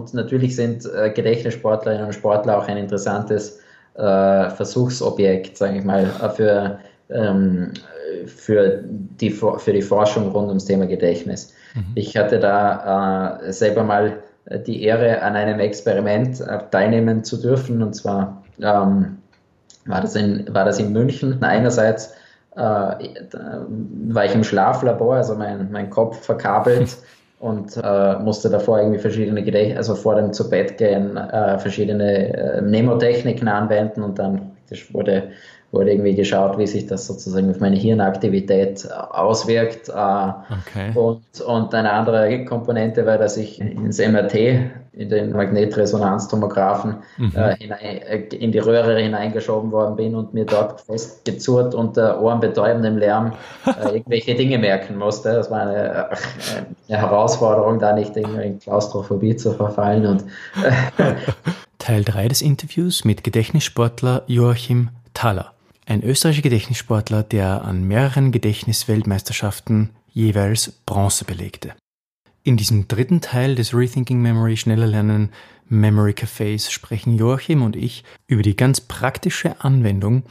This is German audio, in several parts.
und natürlich sind äh, Gedächtnissportlerinnen und Sportler auch ein interessantes äh, Versuchsobjekt, sage ich mal, für, ähm, für, die, für die Forschung rund ums Thema Gedächtnis. Mhm. Ich hatte da äh, selber mal die Ehre, an einem Experiment äh, teilnehmen zu dürfen, und zwar ähm, war, das in, war das in München. Einerseits äh, war ich im Schlaflabor, also mein, mein Kopf verkabelt und äh, musste davor irgendwie verschiedene Gedächt also vor dem zu Bett gehen, äh, verschiedene äh, Mnemotechniken anwenden und dann wurde wurde irgendwie geschaut, wie sich das sozusagen auf meine Hirnaktivität auswirkt. Äh, okay. Und, und eine andere Komponente war, dass ich ins MRT, in den Magnetresonanztomographen, mhm. äh, hinein, äh, in die Röhre hineingeschoben worden bin und mir dort festgezurrt unter ohrenbetäubendem Lärm äh, irgendwelche Dinge merken musste. Das war eine, eine Herausforderung, da nicht in Klaustrophobie zu verfallen. Und, Teil 3 des Interviews mit Gedächtnissportler Joachim Thaler. Ein österreichischer Gedächtnissportler, der an mehreren Gedächtnisweltmeisterschaften jeweils Bronze belegte. In diesem dritten Teil des Rethinking Memory Schneller Lernen Memory Cafés sprechen Joachim und ich über die ganz praktische Anwendung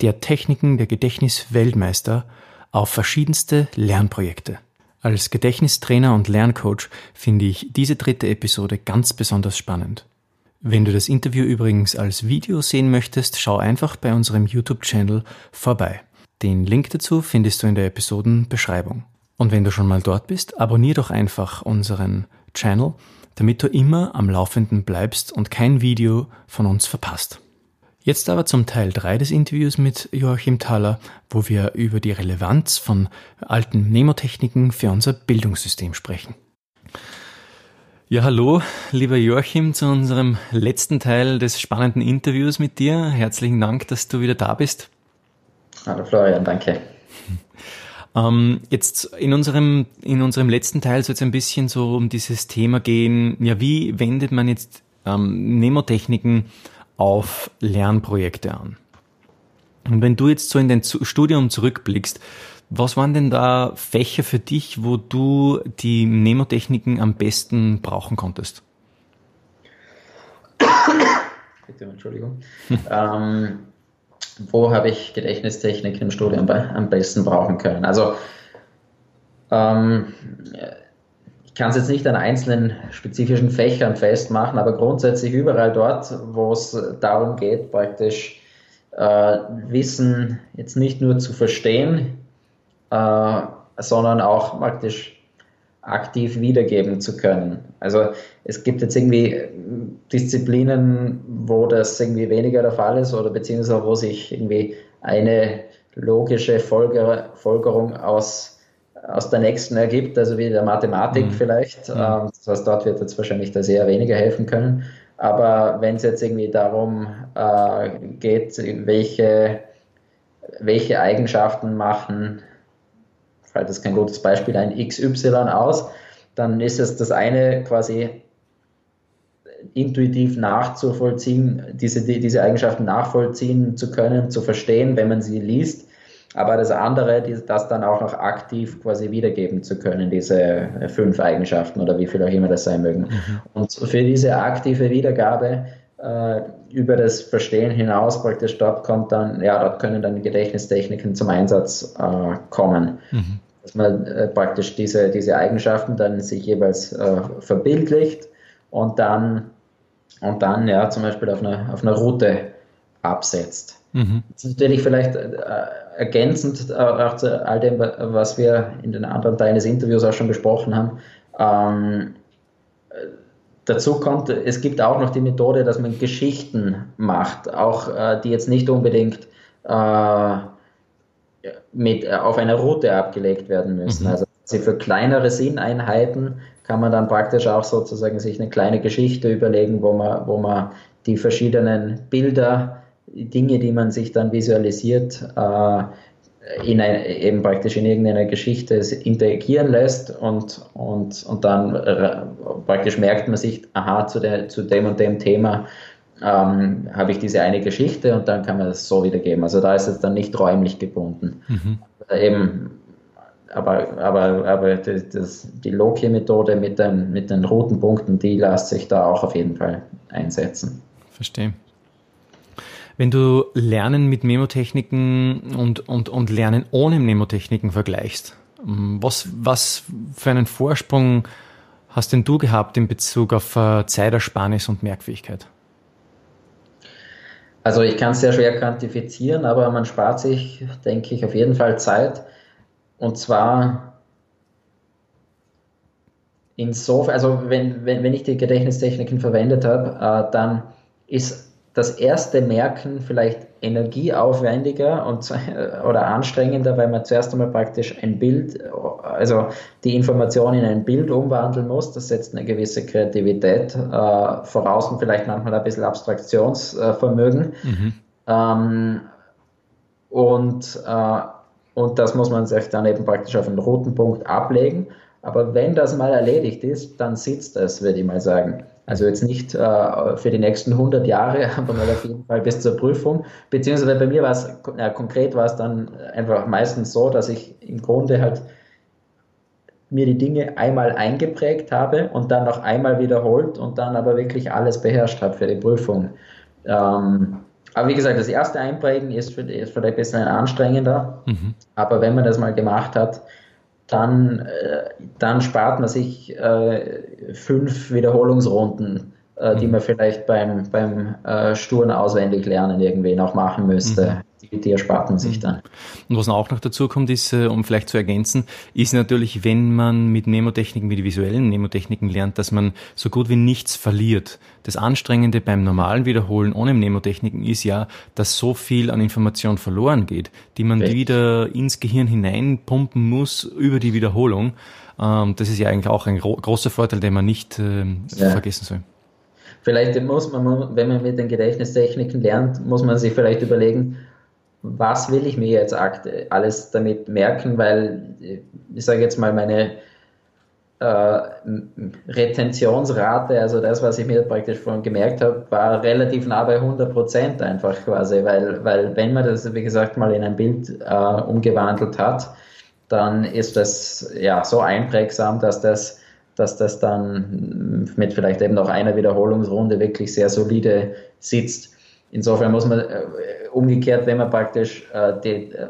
der Techniken der Gedächtnisweltmeister auf verschiedenste Lernprojekte. Als Gedächtnistrainer und Lerncoach finde ich diese dritte Episode ganz besonders spannend. Wenn du das Interview übrigens als Video sehen möchtest, schau einfach bei unserem YouTube-Channel vorbei. Den Link dazu findest du in der Episodenbeschreibung. Und wenn du schon mal dort bist, abonnier doch einfach unseren Channel, damit du immer am Laufenden bleibst und kein Video von uns verpasst. Jetzt aber zum Teil 3 des Interviews mit Joachim Thaler, wo wir über die Relevanz von alten Mnemotechniken für unser Bildungssystem sprechen. Ja, hallo, lieber Joachim, zu unserem letzten Teil des spannenden Interviews mit dir. Herzlichen Dank, dass du wieder da bist. Hallo Florian, danke. Ähm, jetzt in unserem, in unserem letzten Teil soll es ein bisschen so um dieses Thema gehen, ja, wie wendet man jetzt ähm, Mnemotechniken auf Lernprojekte an? Und wenn du jetzt so in dein Studium zurückblickst, was waren denn da Fächer für dich, wo du die Mnemotechniken am besten brauchen konntest? Bitte, Entschuldigung. ähm, wo habe ich Gedächtnistechnik im Studium am besten brauchen können? Also, ähm, ich kann es jetzt nicht an einzelnen spezifischen Fächern festmachen, aber grundsätzlich überall dort, wo es darum geht, praktisch äh, Wissen jetzt nicht nur zu verstehen, äh, sondern auch praktisch aktiv wiedergeben zu können. Also es gibt jetzt irgendwie Disziplinen, wo das irgendwie weniger der Fall ist oder beziehungsweise wo sich irgendwie eine logische Folger, Folgerung aus, aus der nächsten ergibt, also wie der Mathematik mhm. vielleicht. Mhm. Ähm, das heißt, dort wird jetzt wahrscheinlich das eher weniger helfen können. Aber wenn es jetzt irgendwie darum äh, geht, welche, welche Eigenschaften machen fällt das kein gutes Beispiel ein, XY aus, dann ist es das eine quasi intuitiv nachzuvollziehen, diese, diese Eigenschaften nachvollziehen zu können, zu verstehen, wenn man sie liest. Aber das andere, das dann auch noch aktiv quasi wiedergeben zu können, diese fünf Eigenschaften oder wie viel auch immer das sein mögen. Mhm. Und für diese aktive Wiedergabe äh, über das Verstehen hinaus praktisch dort kommt dann, ja, dort können dann Gedächtnistechniken zum Einsatz äh, kommen. Mhm. Dass man äh, praktisch diese, diese Eigenschaften dann sich jeweils äh, verbildlicht und dann, und dann ja zum Beispiel auf einer auf eine Route absetzt. Mhm. Das ist natürlich vielleicht äh, ergänzend äh, auch zu all dem, was wir in den anderen Teilen des Interviews auch schon besprochen haben. Ähm, Dazu kommt, es gibt auch noch die Methode, dass man Geschichten macht, auch äh, die jetzt nicht unbedingt äh, mit, äh, auf einer Route abgelegt werden müssen. Mhm. Also für kleinere Sinneinheiten kann man dann praktisch auch sozusagen sich eine kleine Geschichte überlegen, wo man, wo man die verschiedenen Bilder, Dinge, die man sich dann visualisiert, äh, in ein, eben praktisch in irgendeiner Geschichte interagieren lässt und, und, und dann äh, praktisch merkt man sich, aha, zu, der, zu dem und dem Thema ähm, habe ich diese eine Geschichte und dann kann man das so wiedergeben. Also da ist es dann nicht räumlich gebunden. Mhm. Eben aber, aber, aber das, die Loki-Methode mit den, mit den roten Punkten, die lässt sich da auch auf jeden Fall einsetzen. Verstehe. Wenn du Lernen mit Memotechniken und, und, und Lernen ohne Memotechniken vergleichst, ähm, was, was für einen Vorsprung hast denn du gehabt in Bezug auf äh, Zeitersparnis und Merkfähigkeit? Also ich kann es sehr schwer quantifizieren, aber man spart sich, denke ich, auf jeden Fall Zeit. Und zwar insofern, also wenn, wenn, wenn ich die Gedächtnistechniken verwendet habe, äh, dann ist das erste Merken vielleicht energieaufwendiger und, oder anstrengender, weil man zuerst einmal praktisch ein Bild, also die Information in ein Bild umwandeln muss. Das setzt eine gewisse Kreativität äh, voraus und vielleicht manchmal ein bisschen Abstraktionsvermögen. Mhm. Ähm, und, äh, und das muss man sich dann eben praktisch auf einen roten Punkt ablegen. Aber wenn das mal erledigt ist, dann sitzt es, würde ich mal sagen. Also jetzt nicht äh, für die nächsten 100 Jahre, aber mal auf jeden Fall bis zur Prüfung. Beziehungsweise bei mir war es, ja, konkret war es dann einfach meistens so, dass ich im Grunde halt mir die Dinge einmal eingeprägt habe und dann noch einmal wiederholt und dann aber wirklich alles beherrscht habe für die Prüfung. Ähm, aber wie gesagt, das erste Einprägen ist, für, ist vielleicht ein bisschen anstrengender, mhm. aber wenn man das mal gemacht hat, dann, äh, dann spart man sich äh, fünf Wiederholungsrunden, äh, die mhm. man vielleicht beim, beim äh, sturen Auswendiglernen irgendwie noch machen müsste. Die, die erspart man sich mhm. dann. Und was auch noch dazu kommt, ist, äh, um vielleicht zu ergänzen, ist natürlich, wenn man mit Nemotechniken, mit visuellen Nemotechniken lernt, dass man so gut wie nichts verliert. Das Anstrengende beim normalen Wiederholen ohne Nemotechniken ist ja, dass so viel an Information verloren geht, die man Richtig. wieder ins Gehirn hineinpumpen muss über die Wiederholung. Ähm, das ist ja eigentlich auch ein großer Vorteil, den man nicht ähm, ja. vergessen soll. Vielleicht muss man, wenn man mit den Gedächtnistechniken lernt, muss man sich vielleicht überlegen, was will ich mir jetzt alles damit merken, weil ich sage jetzt mal meine äh, Retentionsrate, also das, was ich mir praktisch vorhin gemerkt habe, war relativ nah bei 100 Prozent einfach quasi, weil, weil wenn man das, wie gesagt, mal in ein Bild äh, umgewandelt hat, dann ist das ja so einprägsam, dass das, dass das dann mit vielleicht eben noch einer Wiederholungsrunde wirklich sehr solide sitzt. Insofern muss man äh, umgekehrt, wenn man praktisch äh, die, äh,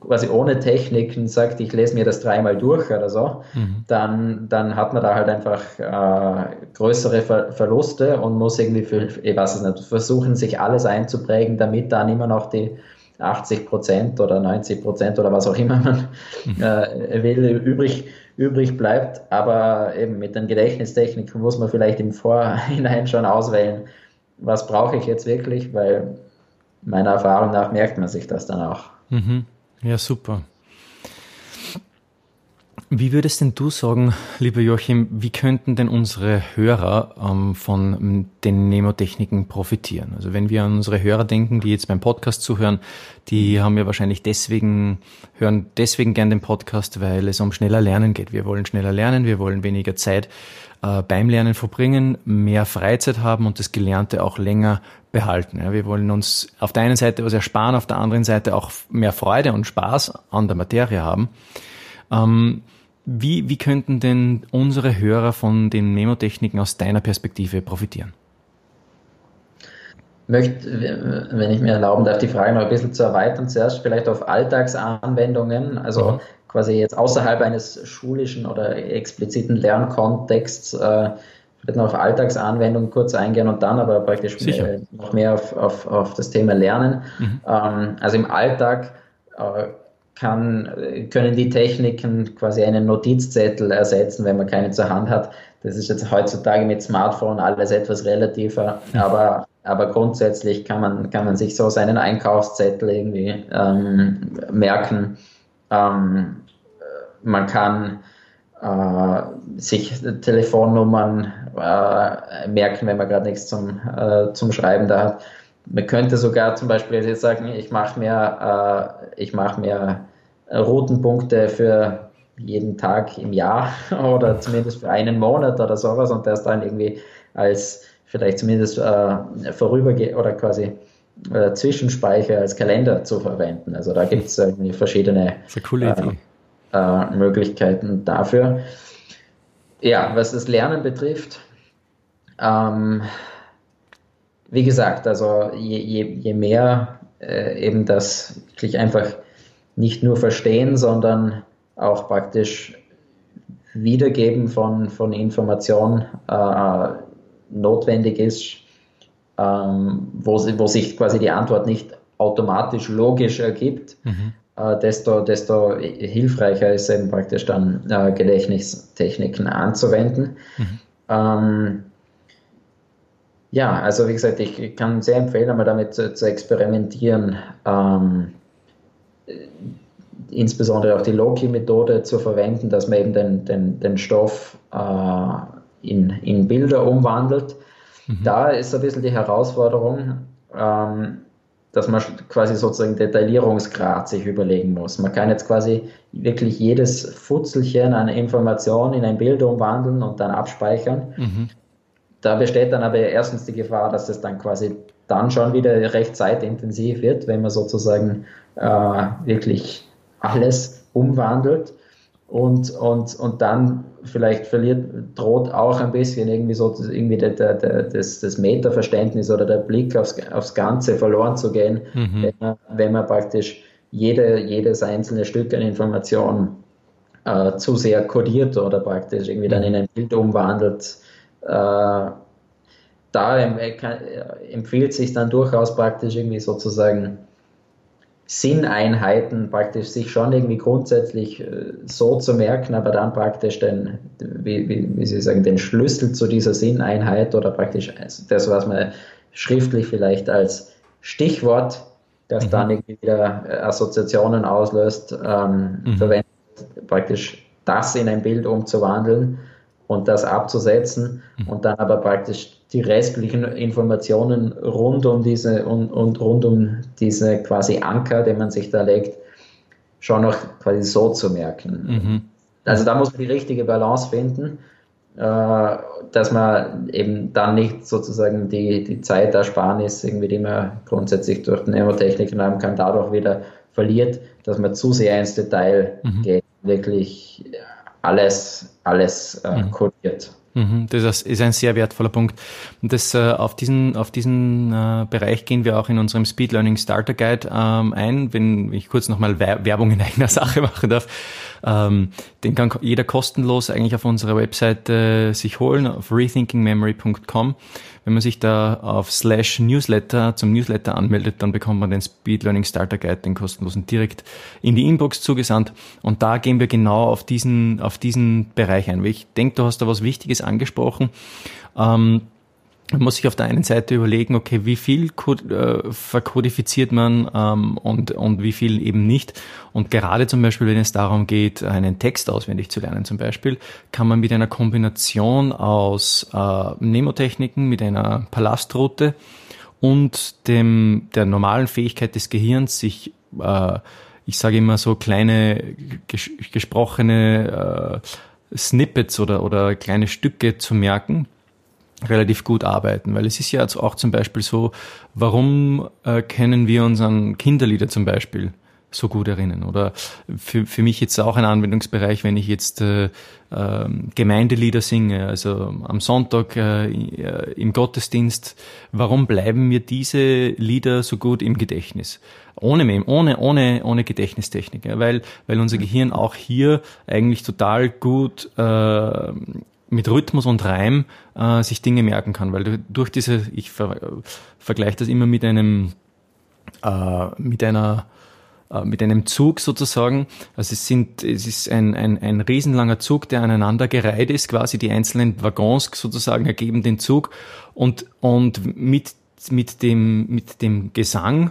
quasi ohne Techniken sagt, ich lese mir das dreimal durch oder so, mhm. dann, dann hat man da halt einfach äh, größere Ver Verluste und muss irgendwie, für, ich weiß es nicht, versuchen, sich alles einzuprägen, damit dann immer noch die 80 Prozent oder 90 Prozent oder was auch immer man mhm. äh, will, übrig, übrig bleibt. Aber eben mit den Gedächtnistechniken muss man vielleicht im Vorhinein schon auswählen, was brauche ich jetzt wirklich, weil meiner Erfahrung nach merkt man sich das dann auch. Mhm. Ja, super. Wie würdest denn du sagen, lieber Joachim, wie könnten denn unsere Hörer ähm, von den Nemotechniken profitieren? Also wenn wir an unsere Hörer denken, die jetzt beim Podcast zuhören, die haben ja wahrscheinlich deswegen, hören deswegen gern den Podcast, weil es um schneller Lernen geht. Wir wollen schneller lernen, wir wollen weniger Zeit äh, beim Lernen verbringen, mehr Freizeit haben und das Gelernte auch länger behalten. Ja, wir wollen uns auf der einen Seite was ersparen, auf der anderen Seite auch mehr Freude und Spaß an der Materie haben. Ähm, wie, wie könnten denn unsere Hörer von den Memotechniken aus deiner Perspektive profitieren? möchte, wenn ich mir erlauben darf, die Frage noch ein bisschen zu erweitern. Zuerst vielleicht auf Alltagsanwendungen, also quasi jetzt außerhalb eines schulischen oder expliziten Lernkontexts, äh, vielleicht noch auf Alltagsanwendungen kurz eingehen und dann aber praktisch mehr, noch mehr auf, auf, auf das Thema Lernen. Mhm. Ähm, also im Alltag äh, kann, können die Techniken quasi einen Notizzettel ersetzen, wenn man keine zur Hand hat. Das ist jetzt heutzutage mit Smartphone alles etwas relativer, aber aber grundsätzlich kann man, kann man sich so seinen Einkaufszettel irgendwie ähm, merken. Ähm, man kann äh, sich Telefonnummern äh, merken, wenn man gerade nichts zum, äh, zum Schreiben da hat. Man könnte sogar zum Beispiel jetzt sagen, ich mache mir, äh, ich mache mir Routenpunkte für jeden Tag im Jahr oder zumindest für einen Monat oder sowas und das dann irgendwie als vielleicht zumindest äh, vorübergehend oder quasi äh, Zwischenspeicher als Kalender zu verwenden. Also da gibt es irgendwie verschiedene. Idee. äh, Möglichkeiten dafür. Ja, was das Lernen betrifft, ähm, wie gesagt, also je, je, je mehr äh, eben das wirklich einfach nicht nur verstehen, sondern auch praktisch Wiedergeben von, von Informationen äh, notwendig ist, ähm, wo, wo sich quasi die Antwort nicht automatisch logisch ergibt, mhm. äh, desto, desto hilfreicher ist eben praktisch dann äh, Gedächtnistechniken anzuwenden. Mhm. Ähm, ja, also wie gesagt, ich kann sehr empfehlen, einmal damit zu, zu experimentieren, ähm, insbesondere auch die Loki-Methode zu verwenden, dass man eben den, den, den Stoff äh, in, in Bilder umwandelt. Mhm. Da ist ein bisschen die Herausforderung, ähm, dass man quasi sozusagen Detaillierungsgrad sich überlegen muss. Man kann jetzt quasi wirklich jedes Futzelchen an Information in ein Bild umwandeln und dann abspeichern. Mhm. Da besteht dann aber erstens die Gefahr, dass es dann quasi dann schon wieder recht zeitintensiv wird, wenn man sozusagen äh, wirklich alles umwandelt und, und, und dann vielleicht verliert, droht auch ein bisschen irgendwie so irgendwie der, der, der, das, das Metaverständnis oder der Blick aufs, aufs Ganze verloren zu gehen, mhm. wenn, man, wenn man praktisch jede, jedes einzelne Stück an Information äh, zu sehr kodiert oder praktisch irgendwie dann in ein Bild umwandelt. Äh, da äh, empfiehlt sich dann durchaus praktisch irgendwie sozusagen Sinneinheiten praktisch sich schon irgendwie grundsätzlich äh, so zu merken, aber dann praktisch den, wie, wie, wie Sie sagen, den Schlüssel zu dieser Sinneinheit oder praktisch das, was man schriftlich vielleicht als Stichwort, das mhm. dann irgendwie wieder Assoziationen auslöst, ähm, mhm. verwendet, praktisch das in ein Bild umzuwandeln und das abzusetzen mhm. und dann aber praktisch die restlichen Informationen rund um diese und, und rund um diese quasi Anker, den man sich da legt, schon noch quasi so zu merken. Mhm. Also da muss man die richtige Balance finden, äh, dass man eben dann nicht sozusagen die, die Zeitersparnis, irgendwie, die man grundsätzlich durch Mnemotechniken haben kann, dadurch wieder verliert, dass man zu sehr ins Detail mhm. geht, wirklich alles, alles äh, mhm. kodiert. Mhm, das ist ein sehr wertvoller Punkt. Und das, äh, auf diesen, auf diesen äh, Bereich gehen wir auch in unserem Speed Learning Starter Guide ähm, ein, wenn ich kurz nochmal Werbung in eigener Sache machen darf. Ähm, den kann jeder kostenlos eigentlich auf unserer Webseite sich holen, auf rethinkingmemory.com. Wenn man sich da auf slash Newsletter zum Newsletter anmeldet, dann bekommt man den Speed Learning Starter Guide, den kostenlosen, direkt in die Inbox zugesandt. Und da gehen wir genau auf diesen, auf diesen Bereich ein. Ich denke, du hast da was Wichtiges angesprochen. Ähm, muss sich auf der einen Seite überlegen, okay, wie viel äh, verkodifiziert man ähm, und, und wie viel eben nicht. Und gerade zum Beispiel, wenn es darum geht, einen Text auswendig zu lernen zum Beispiel, kann man mit einer Kombination aus äh, Mnemotechniken, mit einer Palastroute und dem, der normalen Fähigkeit des Gehirns, sich, äh, ich sage immer so kleine ges gesprochene äh, Snippets oder, oder kleine Stücke zu merken, relativ gut arbeiten, weil es ist ja auch zum Beispiel so, warum äh, können wir uns an Kinderlieder zum Beispiel so gut erinnern? Oder für, für mich jetzt auch ein Anwendungsbereich, wenn ich jetzt äh, äh, Gemeindelieder singe, also am Sonntag äh, im Gottesdienst, warum bleiben mir diese Lieder so gut im Gedächtnis? Ohne, ohne, ohne, ohne Gedächtnistechnik, ja, weil, weil unser Gehirn auch hier eigentlich total gut äh, mit Rhythmus und Reim äh, sich Dinge merken kann, weil du durch diese, ich ver, vergleiche das immer mit einem, äh, mit einer, äh, mit einem Zug sozusagen. Also es sind, es ist ein, ein, ein riesenlanger Zug, der aneinander gereiht ist, quasi die einzelnen Waggons sozusagen ergeben den Zug und, und mit, mit dem, mit dem Gesang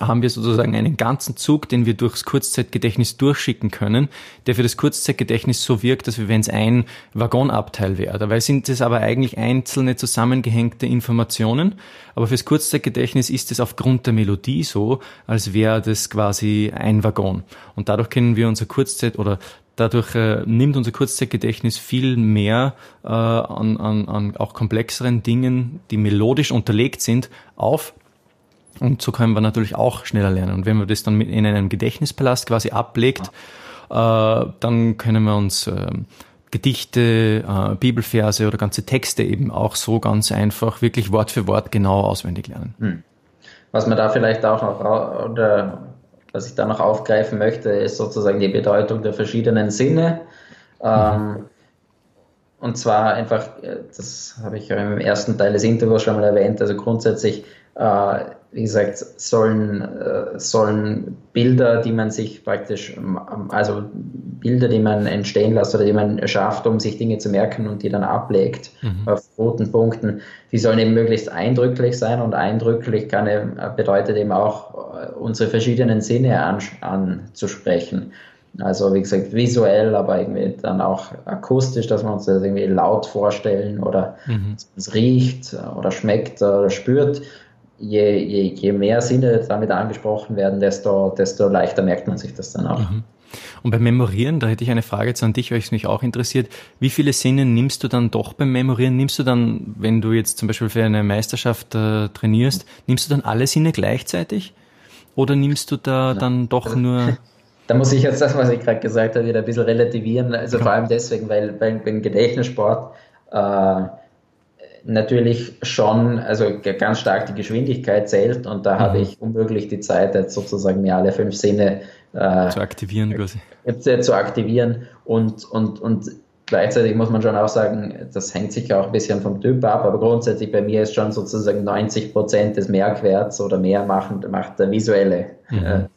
haben wir sozusagen einen ganzen Zug, den wir durchs Kurzzeitgedächtnis durchschicken können, der für das Kurzzeitgedächtnis so wirkt, dass wir, wenn es ein Waggonabteil wäre. Dabei sind es aber eigentlich einzelne zusammengehängte Informationen, aber fürs Kurzzeitgedächtnis ist es aufgrund der Melodie so, als wäre das quasi ein Waggon. Und dadurch können wir unser Kurzzeit oder Dadurch äh, nimmt unser Kurzzeitgedächtnis viel mehr äh, an, an, an auch komplexeren Dingen, die melodisch unterlegt sind, auf, und so können wir natürlich auch schneller lernen. Und wenn man das dann in einem Gedächtnispalast quasi ablegt, dann können wir uns ähm, Gedichte, äh, Bibelverse oder ganze Texte eben auch so ganz einfach wirklich Wort für Wort genau auswendig lernen. Hm. Was man da vielleicht auch noch oder was ich da noch aufgreifen möchte, ist sozusagen die Bedeutung der verschiedenen Sinne. Ähm, mhm. und zwar einfach, äh, das habe ich ja im ersten Teil des Interviews schon mal erwähnt, also grundsätzlich äh, wie gesagt, sollen, äh, sollen Bilder, die man sich praktisch, ähm, also Bilder, die man entstehen lässt oder die man schafft, um sich Dinge zu merken und die dann ablegt mhm. auf roten Punkten, die sollen eben möglichst eindrücklich sein und eindrücklich kann, bedeutet eben auch, äh, unsere verschiedenen Sinne an, anzusprechen. Also wie gesagt, visuell, aber irgendwie dann auch akustisch, dass wir uns das irgendwie laut vorstellen oder mhm. es riecht oder schmeckt oder spürt je, je, je mehr Sinne damit angesprochen werden, desto, desto leichter merkt man sich das dann auch. Mhm. Und beim Memorieren, da hätte ich eine Frage jetzt an dich, weil es mich auch interessiert. Wie viele Sinne nimmst du dann doch beim Memorieren? Nimmst du dann, wenn du jetzt zum Beispiel für eine Meisterschaft äh, trainierst, nimmst du dann alle Sinne gleichzeitig? Oder nimmst du da dann doch also, nur. Da muss ich jetzt das, was ich gerade gesagt habe, wieder ein bisschen relativieren. Also ja. vor allem deswegen, weil beim Gedächtnissport äh, natürlich schon, also ganz stark die Geschwindigkeit zählt und da mhm. habe ich unmöglich die Zeit, jetzt sozusagen mir alle fünf Sinne äh, zu aktivieren quasi. Äh, zu aktivieren und, und, und gleichzeitig muss man schon auch sagen, das hängt sicher auch ein bisschen vom Typ ab, aber grundsätzlich bei mir ist schon sozusagen 90 Prozent des Merkwerts oder mehr machen, macht der visuelle mhm.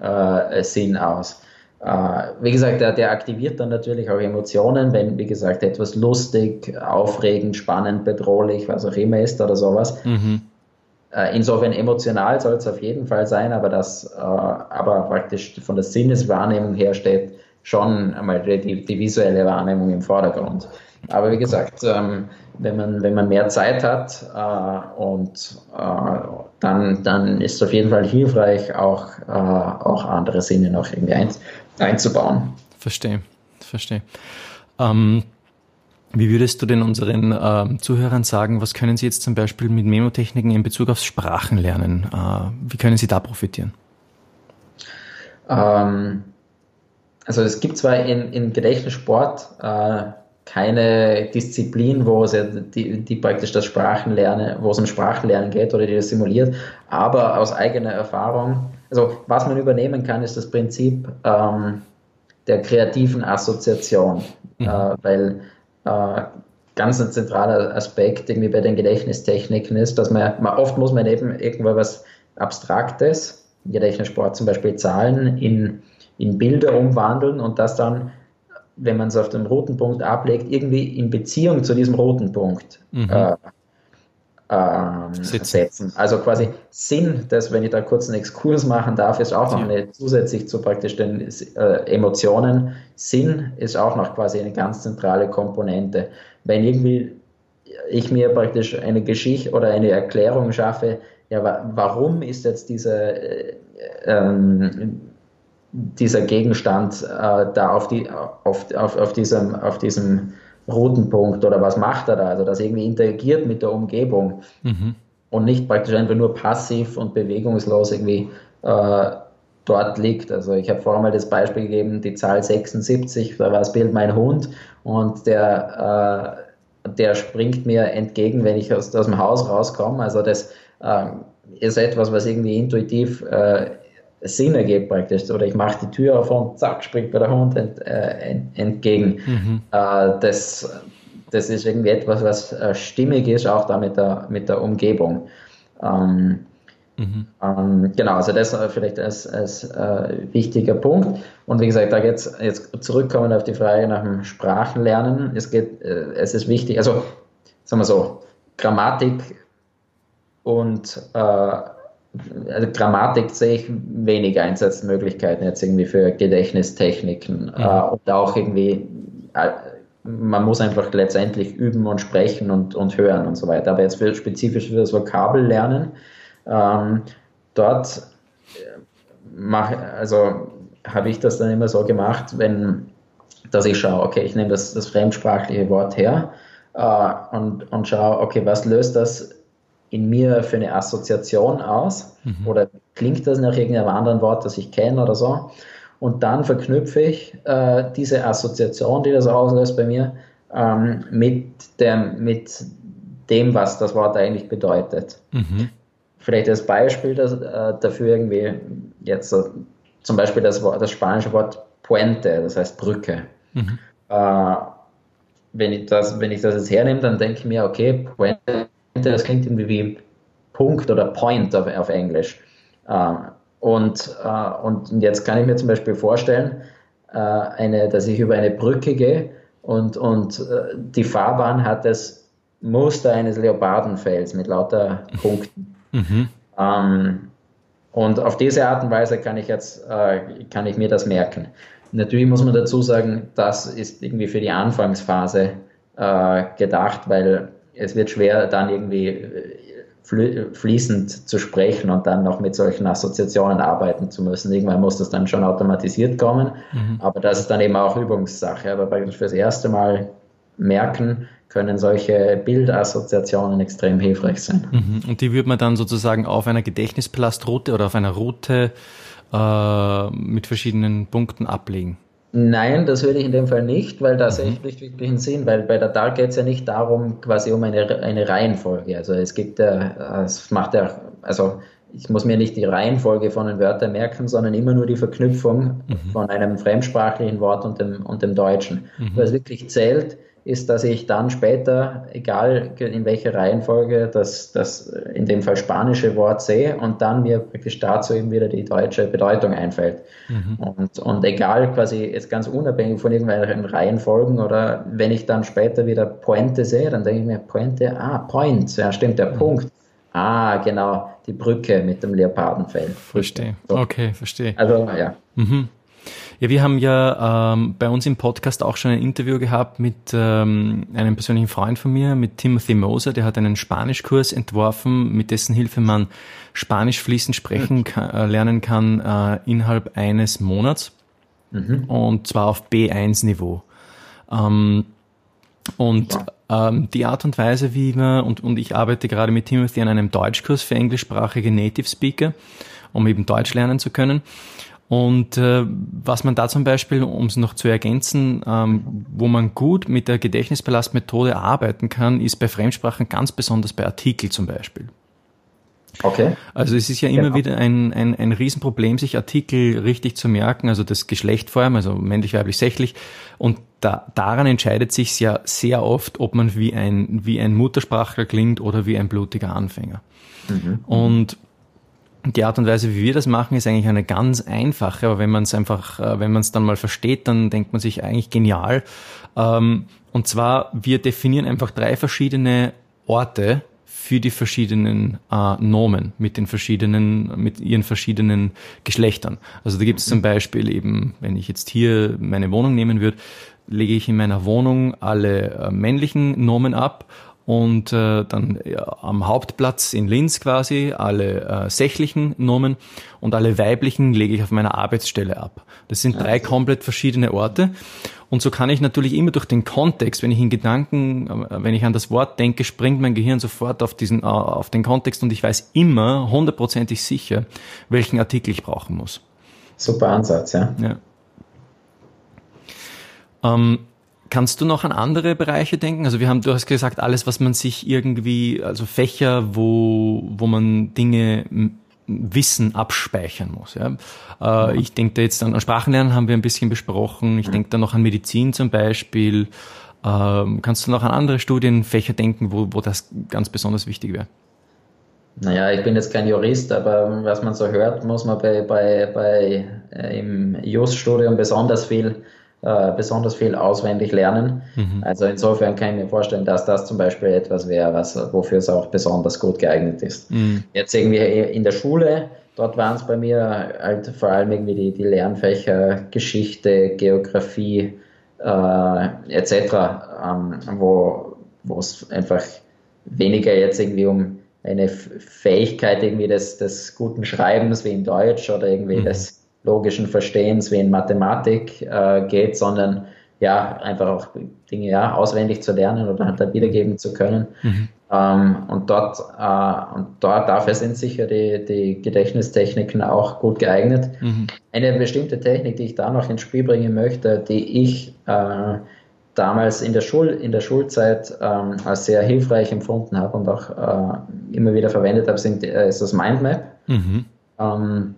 äh, äh, Sinn aus. Äh, wie gesagt, der, der aktiviert dann natürlich auch Emotionen, wenn, wie gesagt, etwas lustig, aufregend, spannend, bedrohlich, was auch immer ist oder sowas. Mhm. Äh, insofern emotional soll es auf jeden Fall sein, aber das, äh, aber praktisch von der Sinneswahrnehmung her steht schon einmal die, die visuelle Wahrnehmung im Vordergrund. Aber wie gesagt, ähm, wenn, man, wenn man mehr Zeit hat und dann, dann ist es auf jeden Fall hilfreich, auch, auch andere Sinne noch irgendwie ein, einzubauen. Verstehe, verstehe. Ähm, wie würdest du denn unseren äh, Zuhörern sagen, was können sie jetzt zum Beispiel mit Memotechniken in Bezug aufs Sprachenlernen? Äh, wie können sie da profitieren? Ähm, also es gibt zwar in, in Gedächtnissport äh, keine Disziplin, wo es die, die praktisch das Sprachenlernen, wo es um Sprachenlernen geht oder die das simuliert, aber aus eigener Erfahrung also was man übernehmen kann, ist das Prinzip ähm, der kreativen Assoziation, mhm. äh, weil äh, ganz ein zentraler Aspekt irgendwie bei den Gedächtnistechniken ist, dass man, man oft muss man eben irgendwo was Abstraktes, Gedächtnissport zum Beispiel Zahlen, in, in Bilder umwandeln und das dann, wenn man es auf dem roten Punkt ablegt, irgendwie in Beziehung zu diesem roten Punkt mhm. äh, ähm, setzen. Also quasi Sinn, dass wenn ich da kurz einen Exkurs machen darf, ist auch noch ja. eine zusätzlich zu praktisch den äh, Emotionen. Sinn ist auch noch quasi eine ganz zentrale Komponente. Wenn irgendwie ich mir praktisch eine Geschichte oder eine Erklärung schaffe, ja, warum ist jetzt dieser, äh, ähm, dieser Gegenstand äh, da auf, die, auf, auf, auf diesem, auf diesem roten Punkt oder was macht er da? Also das irgendwie interagiert mit der Umgebung mhm. und nicht praktisch einfach nur passiv und bewegungslos irgendwie äh, dort liegt. Also ich habe vorher mal das Beispiel gegeben, die Zahl 76, da war das Bild mein Hund und der, äh, der springt mir entgegen, wenn ich aus, aus dem Haus rauskomme. Also das äh, ist etwas, was irgendwie intuitiv äh, Sinn ergibt praktisch. Oder ich mache die Tür auf und zack, springt mir der Hund ent, äh, entgegen. Mhm. Äh, das, das ist irgendwie etwas, was äh, stimmig ist, auch da mit der, mit der Umgebung. Ähm, mhm. ähm, genau, also das vielleicht als, als äh, wichtiger Punkt. Und wie gesagt, da geht es jetzt zurückkommen auf die Frage nach dem Sprachenlernen. Es geht, äh, es ist wichtig, also sagen wir so, Grammatik und äh, also Grammatik sehe ich wenig Einsatzmöglichkeiten jetzt irgendwie für Gedächtnistechniken mhm. äh, und auch irgendwie, äh, man muss einfach letztendlich üben und sprechen und, und hören und so weiter. Aber jetzt für, spezifisch für das Vokabellernen, ähm, dort äh, mache, also habe ich das dann immer so gemacht, wenn, dass ich schaue, okay, ich nehme das, das fremdsprachliche Wort her äh, und, und schaue, okay, was löst das in mir für eine Assoziation aus? Mhm. Oder klingt das nach irgendeinem anderen Wort, das ich kenne oder so? und dann verknüpfe ich äh, diese Assoziation, die das auslöst bei mir, ähm, mit, dem, mit dem, was das Wort eigentlich bedeutet. Mhm. Vielleicht als Beispiel das, äh, dafür irgendwie jetzt äh, zum Beispiel das, das spanische Wort Puente, das heißt Brücke. Mhm. Äh, wenn, ich das, wenn ich das jetzt hernehme, dann denke ich mir, okay, Puente, das klingt irgendwie wie Punkt oder Point auf, auf Englisch. Äh, und, äh, und jetzt kann ich mir zum Beispiel vorstellen, äh, eine, dass ich über eine Brücke gehe und, und äh, die Fahrbahn hat das Muster eines Leopardenfells mit lauter Punkten. Mhm. Ähm, und auf diese Art und Weise kann ich jetzt, äh, kann ich mir das merken. Natürlich muss man dazu sagen, das ist irgendwie für die Anfangsphase äh, gedacht, weil es wird schwer dann irgendwie äh, fließend zu sprechen und dann noch mit solchen Assoziationen arbeiten zu müssen. Irgendwann muss das dann schon automatisiert kommen, mhm. aber das ist dann eben auch Übungssache. Aber praktisch fürs erste Mal merken, können solche Bildassoziationen extrem hilfreich sein. Mhm. Und die würde man dann sozusagen auf einer Gedächtnispalastroute oder auf einer Route äh, mit verschiedenen Punkten ablegen? Nein, das würde ich in dem Fall nicht, weil da sehe ich mhm. nicht wirklich einen Sinn, weil bei der DAL geht es ja nicht darum, quasi um eine, eine Reihenfolge. Also es gibt ja, es macht ja, also ich muss mir nicht die Reihenfolge von den Wörtern merken, sondern immer nur die Verknüpfung mhm. von einem fremdsprachlichen Wort und dem, und dem Deutschen. Mhm. Was wirklich zählt, ist, dass ich dann später, egal in welcher Reihenfolge, das, das in dem Fall spanische Wort sehe und dann mir praktisch dazu eben wieder die deutsche Bedeutung einfällt. Mhm. Und, und egal quasi jetzt ganz unabhängig von irgendwelchen Reihenfolgen oder wenn ich dann später wieder Pointe sehe, dann denke ich mir Pointe, ah, Point, ja stimmt, der mhm. Punkt. Ah, genau, die Brücke mit dem Leopardenfell. Verstehe. So. Okay, verstehe. Also, ja. Mhm. Ja, wir haben ja ähm, bei uns im Podcast auch schon ein Interview gehabt mit ähm, einem persönlichen Freund von mir, mit Timothy Moser, der hat einen Spanischkurs entworfen, mit dessen Hilfe man Spanisch fließend sprechen kann, äh, lernen kann äh, innerhalb eines Monats mhm. und zwar auf B1-Niveau. Ähm, und ja. ähm, die Art und Weise, wie wir, und, und ich arbeite gerade mit Timothy an einem Deutschkurs für englischsprachige Native Speaker, um eben Deutsch lernen zu können. Und äh, was man da zum Beispiel, um es noch zu ergänzen, ähm, wo man gut mit der Gedächtnispalastmethode arbeiten kann, ist bei Fremdsprachen ganz besonders bei Artikel zum Beispiel. Okay. Also es ist ja immer genau. wieder ein, ein, ein Riesenproblem, sich Artikel richtig zu merken, also das Geschlecht vor allem, also männlich, weiblich, sächlich. Und da, daran entscheidet sich ja sehr oft, ob man wie ein, wie ein Muttersprachler klingt oder wie ein blutiger Anfänger. Mhm. Und die Art und Weise, wie wir das machen, ist eigentlich eine ganz einfache, aber wenn man es einfach, äh, wenn man es dann mal versteht, dann denkt man sich eigentlich genial. Ähm, und zwar, wir definieren einfach drei verschiedene Orte für die verschiedenen äh, Nomen mit den verschiedenen, mit ihren verschiedenen Geschlechtern. Also da gibt es zum Beispiel eben, wenn ich jetzt hier meine Wohnung nehmen würde, lege ich in meiner Wohnung alle äh, männlichen Nomen ab und äh, dann ja, am Hauptplatz in Linz quasi alle äh, sächlichen Nomen und alle weiblichen lege ich auf meiner Arbeitsstelle ab. Das sind drei komplett verschiedene Orte und so kann ich natürlich immer durch den Kontext, wenn ich in Gedanken, äh, wenn ich an das Wort denke, springt mein Gehirn sofort auf diesen, äh, auf den Kontext und ich weiß immer hundertprozentig sicher, welchen Artikel ich brauchen muss. Super Ansatz, ja. ja. Ähm, Kannst du noch an andere Bereiche denken? Also wir haben, du hast gesagt, alles, was man sich irgendwie, also Fächer, wo, wo man Dinge Wissen abspeichern muss. Ja. Äh, ich denke da jetzt an, an Sprachenlernen haben wir ein bisschen besprochen. Ich denke da noch an Medizin zum Beispiel. Ähm, kannst du noch an andere Studienfächer denken, wo, wo das ganz besonders wichtig wäre? Naja, ich bin jetzt kein Jurist, aber was man so hört, muss man bei, bei, bei äh, im Just-Studium besonders viel äh, besonders viel auswendig lernen. Mhm. Also insofern kann ich mir vorstellen, dass das zum Beispiel etwas wäre, was, wofür es auch besonders gut geeignet ist. Mhm. Jetzt irgendwie in der Schule, dort waren es bei mir halt vor allem irgendwie die, die Lernfächer Geschichte, Geografie äh, etc., ähm, wo es einfach weniger jetzt irgendwie um eine Fähigkeit irgendwie des, des guten Schreibens wie in Deutsch oder irgendwie mhm. des logischen Verstehens wie in Mathematik äh, geht, sondern ja, einfach auch Dinge ja, auswendig zu lernen oder halt dann wiedergeben zu können. Mhm. Ähm, und dort, äh, und dort dafür sind sicher die, die Gedächtnistechniken auch gut geeignet. Mhm. Eine bestimmte Technik, die ich da noch ins Spiel bringen möchte, die ich äh, damals in der, Schul in der Schulzeit ähm, als sehr hilfreich empfunden habe und auch äh, immer wieder verwendet habe, sind, äh, ist das Mindmap. Mhm. Ähm,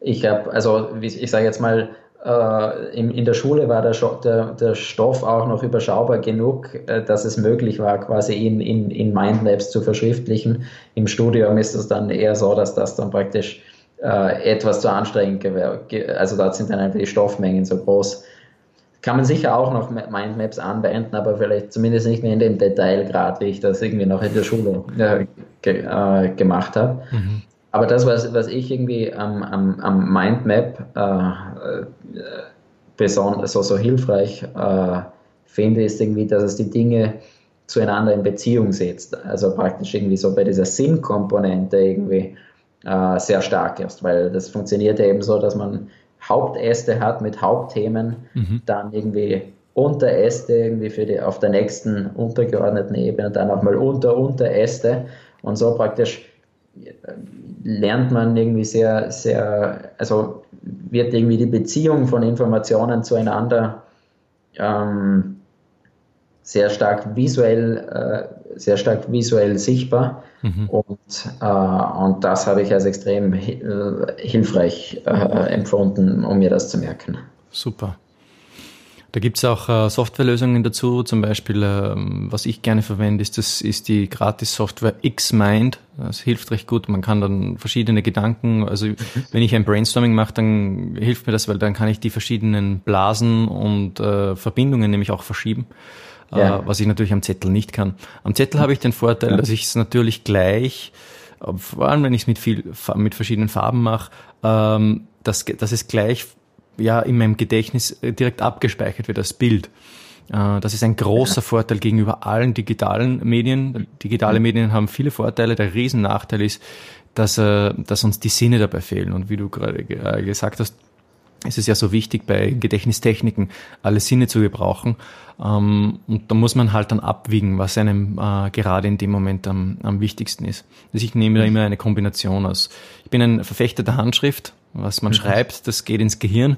ich habe, also ich sage jetzt mal, äh, in, in der Schule war der, der, der, Stoff auch noch überschaubar genug, äh, dass es möglich war, quasi in, in, in Mindmaps zu verschriftlichen. Im Studium ist es dann eher so, dass das dann praktisch äh, etwas zu anstrengend wäre. Also dort sind dann einfach die Stoffmengen so groß. Kann man sicher auch noch Mindmaps anwenden, aber vielleicht zumindest nicht mehr in dem Detailgrad, wie ich das irgendwie noch in der Schule äh, ge, äh, gemacht habe. Mhm. Aber das, was, was ich irgendwie am, am, am Mindmap äh, besonders so, so hilfreich äh, finde, ist irgendwie, dass es die Dinge zueinander in Beziehung setzt. Also praktisch irgendwie so bei dieser Sinnkomponente irgendwie äh, sehr stark ist, weil das funktioniert eben so, dass man Hauptäste hat mit Hauptthemen, mhm. dann irgendwie Unteräste irgendwie für die auf der nächsten untergeordneten Ebene, dann auch mal Unter Unteräste und so praktisch lernt man irgendwie sehr, sehr, also wird irgendwie die Beziehung von Informationen zueinander ähm, sehr stark visuell, äh, sehr stark visuell sichtbar. Mhm. Und, äh, und das habe ich als extrem äh, hilfreich äh, empfunden, um mir das zu merken. Super. Da gibt es auch äh, Softwarelösungen dazu, zum Beispiel, ähm, was ich gerne verwende, ist, das ist die Gratis-Software Xmind. Das hilft recht gut. Man kann dann verschiedene Gedanken, also mhm. wenn ich ein Brainstorming mache, dann hilft mir das, weil dann kann ich die verschiedenen Blasen und äh, Verbindungen nämlich auch verschieben. Äh, ja. Äh, was ich natürlich am Zettel nicht kann. Am Zettel habe ich den Vorteil, ja. dass ich es natürlich gleich, äh, vor allem wenn ich es mit viel mit verschiedenen Farben mache, ähm, dass, dass es gleich ja in meinem Gedächtnis äh, direkt abgespeichert wird, das Bild. Äh, das ist ein großer Vorteil gegenüber allen digitalen Medien. Digitale Medien haben viele Vorteile. Der Riesennachteil ist, dass, äh, dass uns die Sinne dabei fehlen. Und wie du gerade gesagt hast, ist es ja so wichtig, bei Gedächtnistechniken alle Sinne zu gebrauchen. Ähm, und da muss man halt dann abwiegen, was einem gerade in dem Moment am, am wichtigsten ist. Also ich nehme da immer eine Kombination aus. Ich bin ein Verfechter der Handschrift, was man mhm. schreibt, das geht ins Gehirn.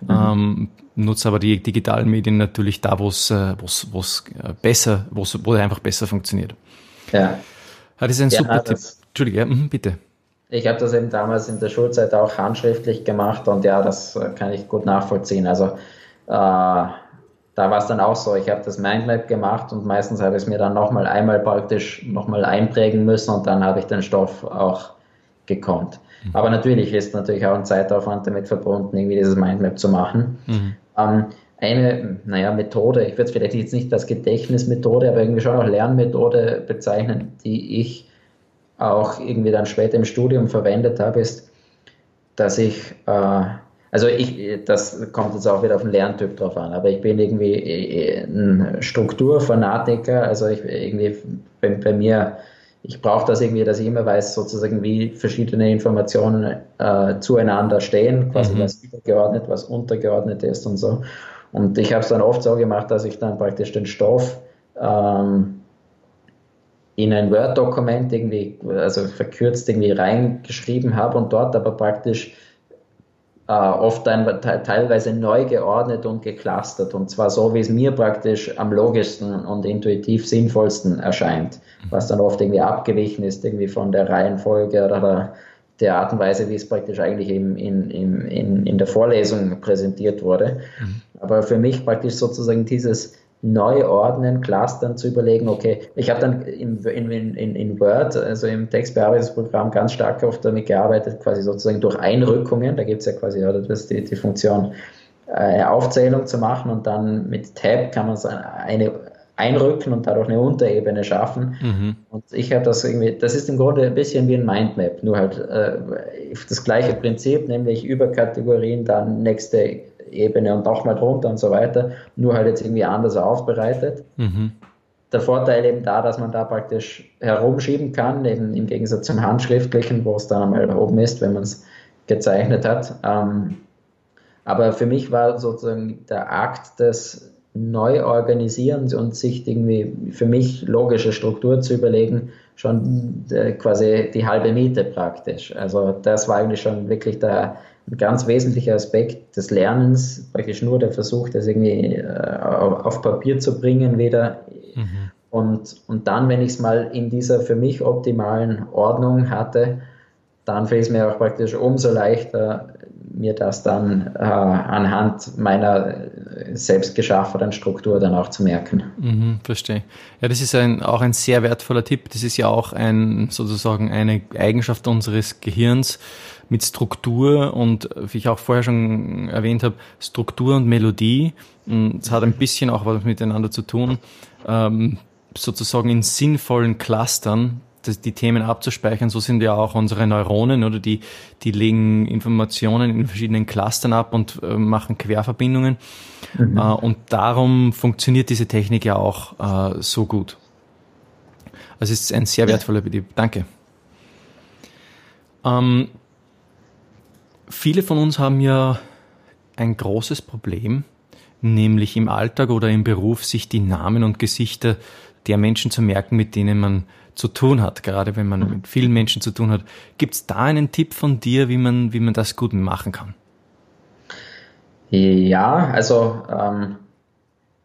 Mhm. Ähm, nutze aber die digitalen Medien natürlich da, wo es äh, äh, besser, wo's, wo einfach besser funktioniert. Ja. Das ist ein ja, super Tipp. Entschuldige, ja, mhm, bitte. Ich habe das eben damals in der Schulzeit auch handschriftlich gemacht und ja, das äh, kann ich gut nachvollziehen. Also äh, da war es dann auch so, ich habe das Mindmap gemacht und meistens habe ich es mir dann nochmal einmal praktisch nochmal einprägen müssen und dann habe ich den Stoff auch gekonnt. Mhm. Aber natürlich ist natürlich auch ein Zeitaufwand damit verbunden, irgendwie dieses Mindmap zu machen. Mhm. Ähm, eine, naja, Methode, ich würde es vielleicht jetzt nicht als Gedächtnismethode, aber irgendwie schon auch Lernmethode bezeichnen, die ich auch irgendwie dann später im Studium verwendet habe, ist, dass ich, äh, also ich, das kommt jetzt auch wieder auf den Lerntyp drauf an, aber ich bin irgendwie äh, ein Strukturfanatiker, also ich irgendwie bei, bei mir ich brauche das irgendwie, dass ich immer weiß, sozusagen, wie verschiedene Informationen äh, zueinander stehen, quasi mhm. was übergeordnet, was untergeordnet ist und so. Und ich habe es dann oft so gemacht, dass ich dann praktisch den Stoff ähm, in ein Word-Dokument irgendwie, also verkürzt irgendwie reingeschrieben habe und dort aber praktisch äh, oft dann teilweise neu geordnet und geclustert und zwar so, wie es mir praktisch am logischsten und intuitiv sinnvollsten erscheint, was dann oft irgendwie abgewichen ist, irgendwie von der Reihenfolge oder der, der Art und Weise, wie es praktisch eigentlich in, in, in, in der Vorlesung präsentiert wurde. Mhm. Aber für mich praktisch sozusagen dieses neu ordnen, clustern, zu überlegen, okay, ich habe dann in, in, in, in Word, also im Textbearbeitungsprogramm, ganz stark oft damit gearbeitet, quasi sozusagen durch Einrückungen, da gibt es ja quasi oder das die, die Funktion, äh, eine Aufzählung zu machen und dann mit Tab kann man so eine einrücken und dadurch eine Unterebene schaffen. Mhm. Und ich habe das irgendwie, das ist im Grunde ein bisschen wie ein Mindmap, nur halt äh, das gleiche Prinzip, nämlich über Kategorien dann nächste Ebene und nochmal drunter und so weiter, nur halt jetzt irgendwie anders aufbereitet. Mhm. Der Vorteil eben da, dass man da praktisch herumschieben kann, eben im Gegensatz zum Handschriftlichen, wo es dann einmal oben ist, wenn man es gezeichnet hat. Ähm, Aber für mich war sozusagen der Akt des Neuorganisierens und sich irgendwie für mich logische Struktur zu überlegen, schon äh, quasi die halbe Miete praktisch. Also das war eigentlich schon wirklich der, ein ganz wesentlicher Aspekt des Lernens, praktisch nur der Versuch, das irgendwie äh, auf Papier zu bringen wieder. Mhm. Und, und dann, wenn ich es mal in dieser für mich optimalen Ordnung hatte, dann fällt es mir auch praktisch umso leichter, mir das dann äh, anhand meiner selbst geschaffenen Struktur dann auch zu merken. Mhm, verstehe. Ja, das ist ein, auch ein sehr wertvoller Tipp. Das ist ja auch ein, sozusagen eine Eigenschaft unseres Gehirns mit Struktur und, wie ich auch vorher schon erwähnt habe, Struktur und Melodie. Es hat ein bisschen auch was miteinander zu tun, ähm, sozusagen in sinnvollen Clustern die Themen abzuspeichern. So sind ja auch unsere Neuronen oder die, die legen Informationen in verschiedenen Clustern ab und äh, machen Querverbindungen. Mhm. Äh, und darum funktioniert diese Technik ja auch äh, so gut. Also es ist ein sehr wertvoller Betrieb. Danke. Ähm, viele von uns haben ja ein großes Problem, nämlich im Alltag oder im Beruf sich die Namen und Gesichter der Menschen zu merken, mit denen man zu tun hat, gerade wenn man mit vielen Menschen zu tun hat. Gibt es da einen Tipp von dir, wie man, wie man das gut machen kann? Ja, also ähm,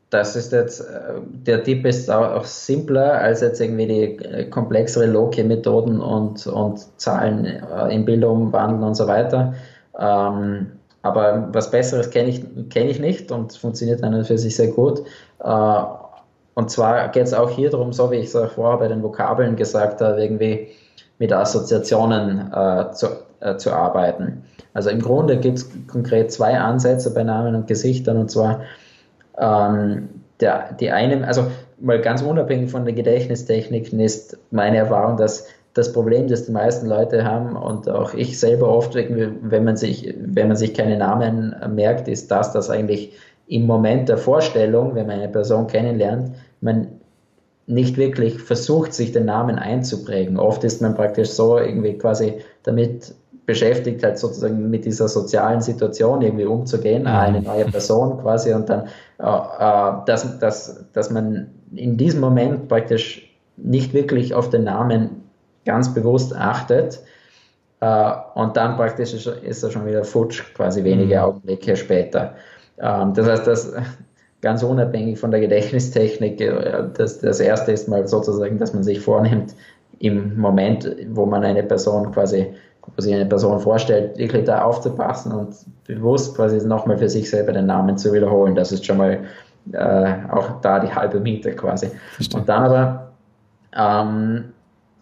das ist jetzt, äh, der Tipp ist auch, simpler als jetzt irgendwie die äh, komplexere Loki-Methoden und, und Zahlen äh, in Bilder umwandeln und so weiter. Ähm, aber was Besseres kenne ich, kenn ich nicht und funktioniert dann für sich sehr gut. Äh, und zwar geht es auch hier darum, so wie ich es auch vorher bei den Vokabeln gesagt habe, irgendwie mit Assoziationen äh, zu, äh, zu arbeiten. Also im Grunde gibt es konkret zwei Ansätze bei Namen und Gesichtern und zwar ähm, der, die eine, also mal ganz unabhängig von den Gedächtnistechniken ist meine Erfahrung, dass das Problem, das die meisten Leute haben und auch ich selber oft, wenn man sich, wenn man sich keine Namen merkt, ist das, dass eigentlich im Moment der Vorstellung, wenn man eine Person kennenlernt, man nicht wirklich versucht, sich den Namen einzuprägen. Oft ist man praktisch so irgendwie quasi damit beschäftigt, halt sozusagen mit dieser sozialen Situation irgendwie umzugehen, mhm. eine neue Person quasi und dann, äh, äh, dass, dass, dass man in diesem Moment praktisch nicht wirklich auf den Namen ganz bewusst achtet äh, und dann praktisch ist, ist er schon wieder futsch, quasi wenige mhm. Augenblicke später. Ähm, das heißt, das ganz unabhängig von der Gedächtnistechnik, äh, das, das erste ist mal sozusagen, dass man sich vornimmt, im Moment, wo man eine Person quasi, wo sich eine Person vorstellt, wirklich da aufzupassen und bewusst quasi nochmal für sich selber den Namen zu wiederholen. Das ist schon mal äh, auch da die halbe Miete quasi. Verstehe. Und dann aber, ähm,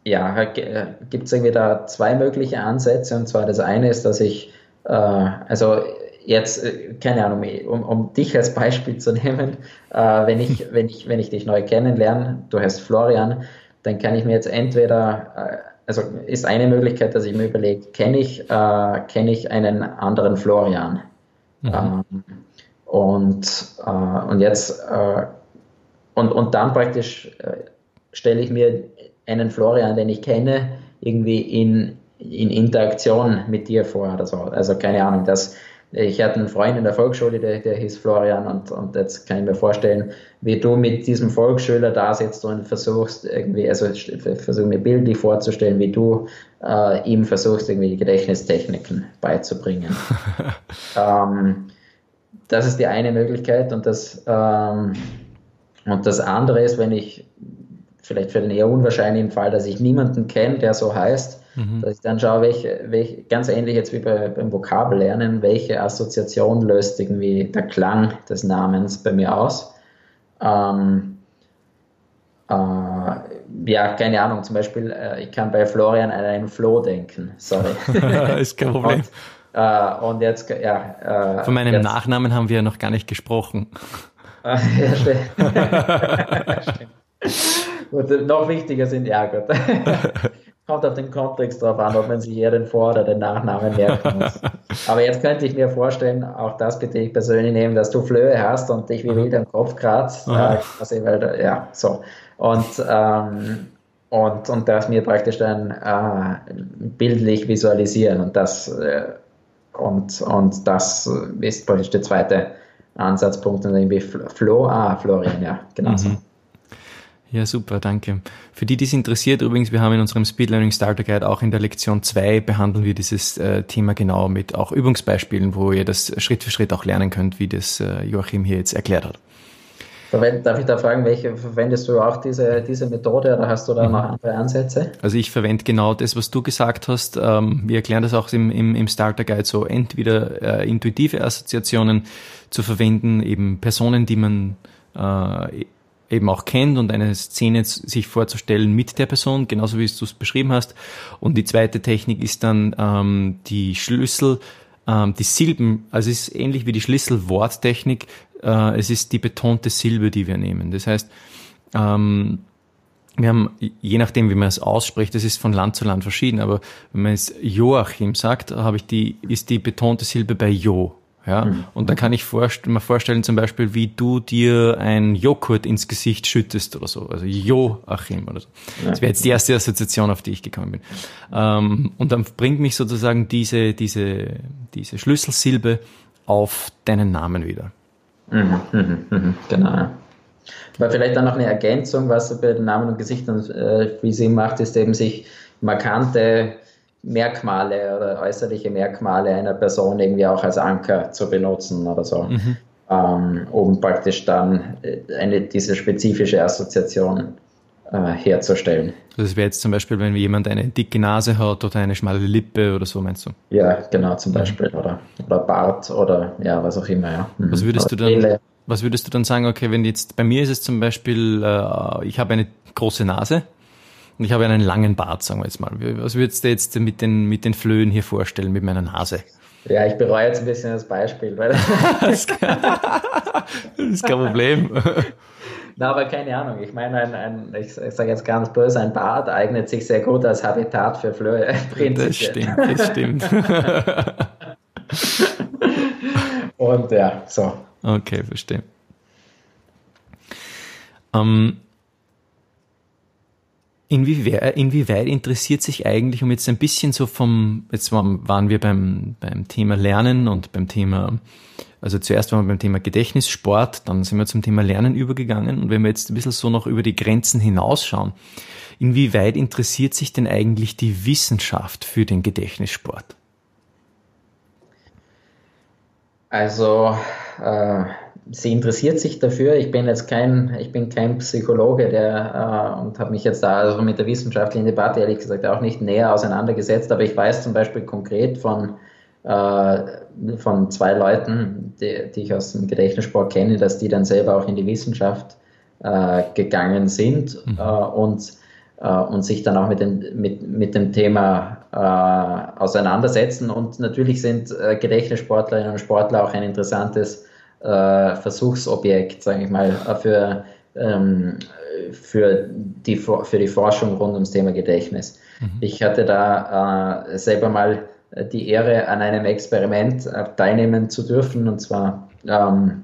ja, gibt es irgendwie da zwei mögliche Ansätze. Und zwar das eine ist, dass ich, äh, also jetzt, äh, keine Ahnung, um, um dich als Beispiel zu nehmen, äh, wenn, ich, wenn, ich, wenn ich dich neu kennenlerne, du heißt Florian, dann kann ich mir jetzt entweder, äh, also ist eine Möglichkeit, dass ich mir überlege, kenne ich, äh, kenn ich einen anderen Florian? Mhm. Ähm, und, äh, und jetzt, äh, und, und dann praktisch stelle ich mir einen Florian, den ich kenne, irgendwie in, in Interaktion mit dir vor oder so. Also keine Ahnung, dass ich hatte einen Freund in der Volksschule, der, der hieß Florian und, und jetzt kann ich mir vorstellen, wie du mit diesem Volksschüler da sitzt und versuchst irgendwie, also versuch mir bildlich vorzustellen, wie du äh, ihm versuchst, irgendwie die Gedächtnistechniken beizubringen. ähm, das ist die eine Möglichkeit und das, ähm, und das andere ist, wenn ich vielleicht für den eher unwahrscheinlichen Fall, dass ich niemanden kenne, der so heißt, Mhm. Dass ich dann schaue, welche, welche, ganz ähnlich jetzt wie bei, beim Vokabellernen, welche Assoziation löst irgendwie der Klang des Namens bei mir aus. Ähm, äh, ja, keine Ahnung, zum Beispiel, äh, ich kann bei Florian an einen Floh denken. Sorry. ist kein Problem. Und, äh, und jetzt, ja. Äh, Von meinem jetzt, Nachnamen haben wir ja noch gar nicht gesprochen. ja, stimmt. Gut, noch wichtiger sind, ja gut. kommt auf den Kontext drauf an, ob man sich eher den Vor- oder den Nachnamen merken muss. Aber jetzt könnte ich mir vorstellen, auch das bitte ich persönlich nehmen, dass du Flöhe hast und dich wie wild im Kopf kratzt. Äh, quasi, weil, ja, so. Und, ähm, und, und das mir praktisch dann äh, bildlich visualisieren. Und das äh, und, und das ist praktisch der zweite Ansatzpunkt und irgendwie Flo, ah, Florian, ja, genau so. Mhm. Ja, super, danke. Für die, die es interessiert, übrigens, wir haben in unserem Speed Learning Starter Guide auch in der Lektion 2 behandeln wir dieses äh, Thema genau mit auch Übungsbeispielen, wo ihr das Schritt für Schritt auch lernen könnt, wie das äh, Joachim hier jetzt erklärt hat. Darf ich da fragen, welche verwendest du auch diese, diese Methode oder hast du da noch andere Ansätze? Also ich verwende genau das, was du gesagt hast. Ähm, wir erklären das auch im, im, im Starter Guide so, entweder äh, intuitive Assoziationen zu verwenden, eben Personen, die man äh, eben auch kennt und eine Szene sich vorzustellen mit der Person, genauso wie du es beschrieben hast. Und die zweite Technik ist dann ähm, die Schlüssel, ähm, die Silben, also es ist ähnlich wie die Schlüsselworttechnik, äh, es ist die betonte Silbe, die wir nehmen. Das heißt, ähm, wir haben, je nachdem, wie man es ausspricht, das ist von Land zu Land verschieden, aber wenn man es Joachim sagt, habe ich die, ist die betonte Silbe bei Jo. Ja, mhm. und da kann ich vorst mir vorstellen, zum Beispiel, wie du dir ein Joghurt ins Gesicht schüttest oder so. Also Joachim oder so. Das wäre jetzt die erste Assoziation, auf die ich gekommen bin. Ähm, und dann bringt mich sozusagen diese, diese, diese Schlüsselsilbe auf deinen Namen wieder. Mhm, mhm, mhm, genau. Aber vielleicht dann noch eine Ergänzung, was bei den Namen und Gesichtern äh, wie sie macht, ist eben sich markante Merkmale oder äußerliche Merkmale einer Person irgendwie auch als Anker zu benutzen oder so, mhm. ähm, um praktisch dann äh, eine, diese spezifische Assoziation äh, herzustellen. Das wäre jetzt zum Beispiel, wenn jemand eine dicke Nase hat oder eine schmale Lippe oder so, meinst du? Ja, genau, zum Beispiel. Oder, oder Bart oder ja, was auch immer, ja. Mhm. Was würdest oder du dann, was würdest du dann sagen, okay, wenn jetzt, bei mir ist es zum Beispiel, äh, ich habe eine große Nase und ich habe einen langen Bart, sagen wir jetzt mal. Was würdest du jetzt mit den, mit den Flöhen hier vorstellen, mit meiner Nase? Ja, ich bereue jetzt ein bisschen das Beispiel. Weil das, ist kein Problem. Na, aber keine Ahnung. Ich meine, ein, ein ich, sage jetzt ganz böse, ein Bart eignet sich sehr gut als Habitat für Flöhe. Das stimmt, das stimmt. Und ja, so. Okay, verstehe. Ähm, Inwieweit, inwieweit interessiert sich eigentlich, um jetzt ein bisschen so vom, jetzt waren wir beim, beim Thema Lernen und beim Thema, also zuerst waren wir beim Thema Gedächtnissport, dann sind wir zum Thema Lernen übergegangen und wenn wir jetzt ein bisschen so noch über die Grenzen hinausschauen, inwieweit interessiert sich denn eigentlich die Wissenschaft für den Gedächtnissport? Also, äh sie interessiert sich dafür. Ich bin jetzt kein, ich bin kein Psychologe, der äh, und habe mich jetzt da also mit der wissenschaftlichen Debatte ehrlich gesagt auch nicht näher auseinandergesetzt, aber ich weiß zum Beispiel konkret von äh, von zwei Leuten, die, die, ich aus dem Gedächtnissport kenne, dass die dann selber auch in die Wissenschaft äh, gegangen sind mhm. Äh, und äh, und sich dann auch mit dem, mit, mit dem Thema äh, auseinandersetzen. Und natürlich sind Gedächtnissportlerinnen und Sportler auch ein interessantes äh, Versuchsobjekt, sage ich mal, für, ähm, für, die, für die Forschung rund ums Thema Gedächtnis. Mhm. Ich hatte da äh, selber mal die Ehre, an einem Experiment äh, teilnehmen zu dürfen, und zwar ähm,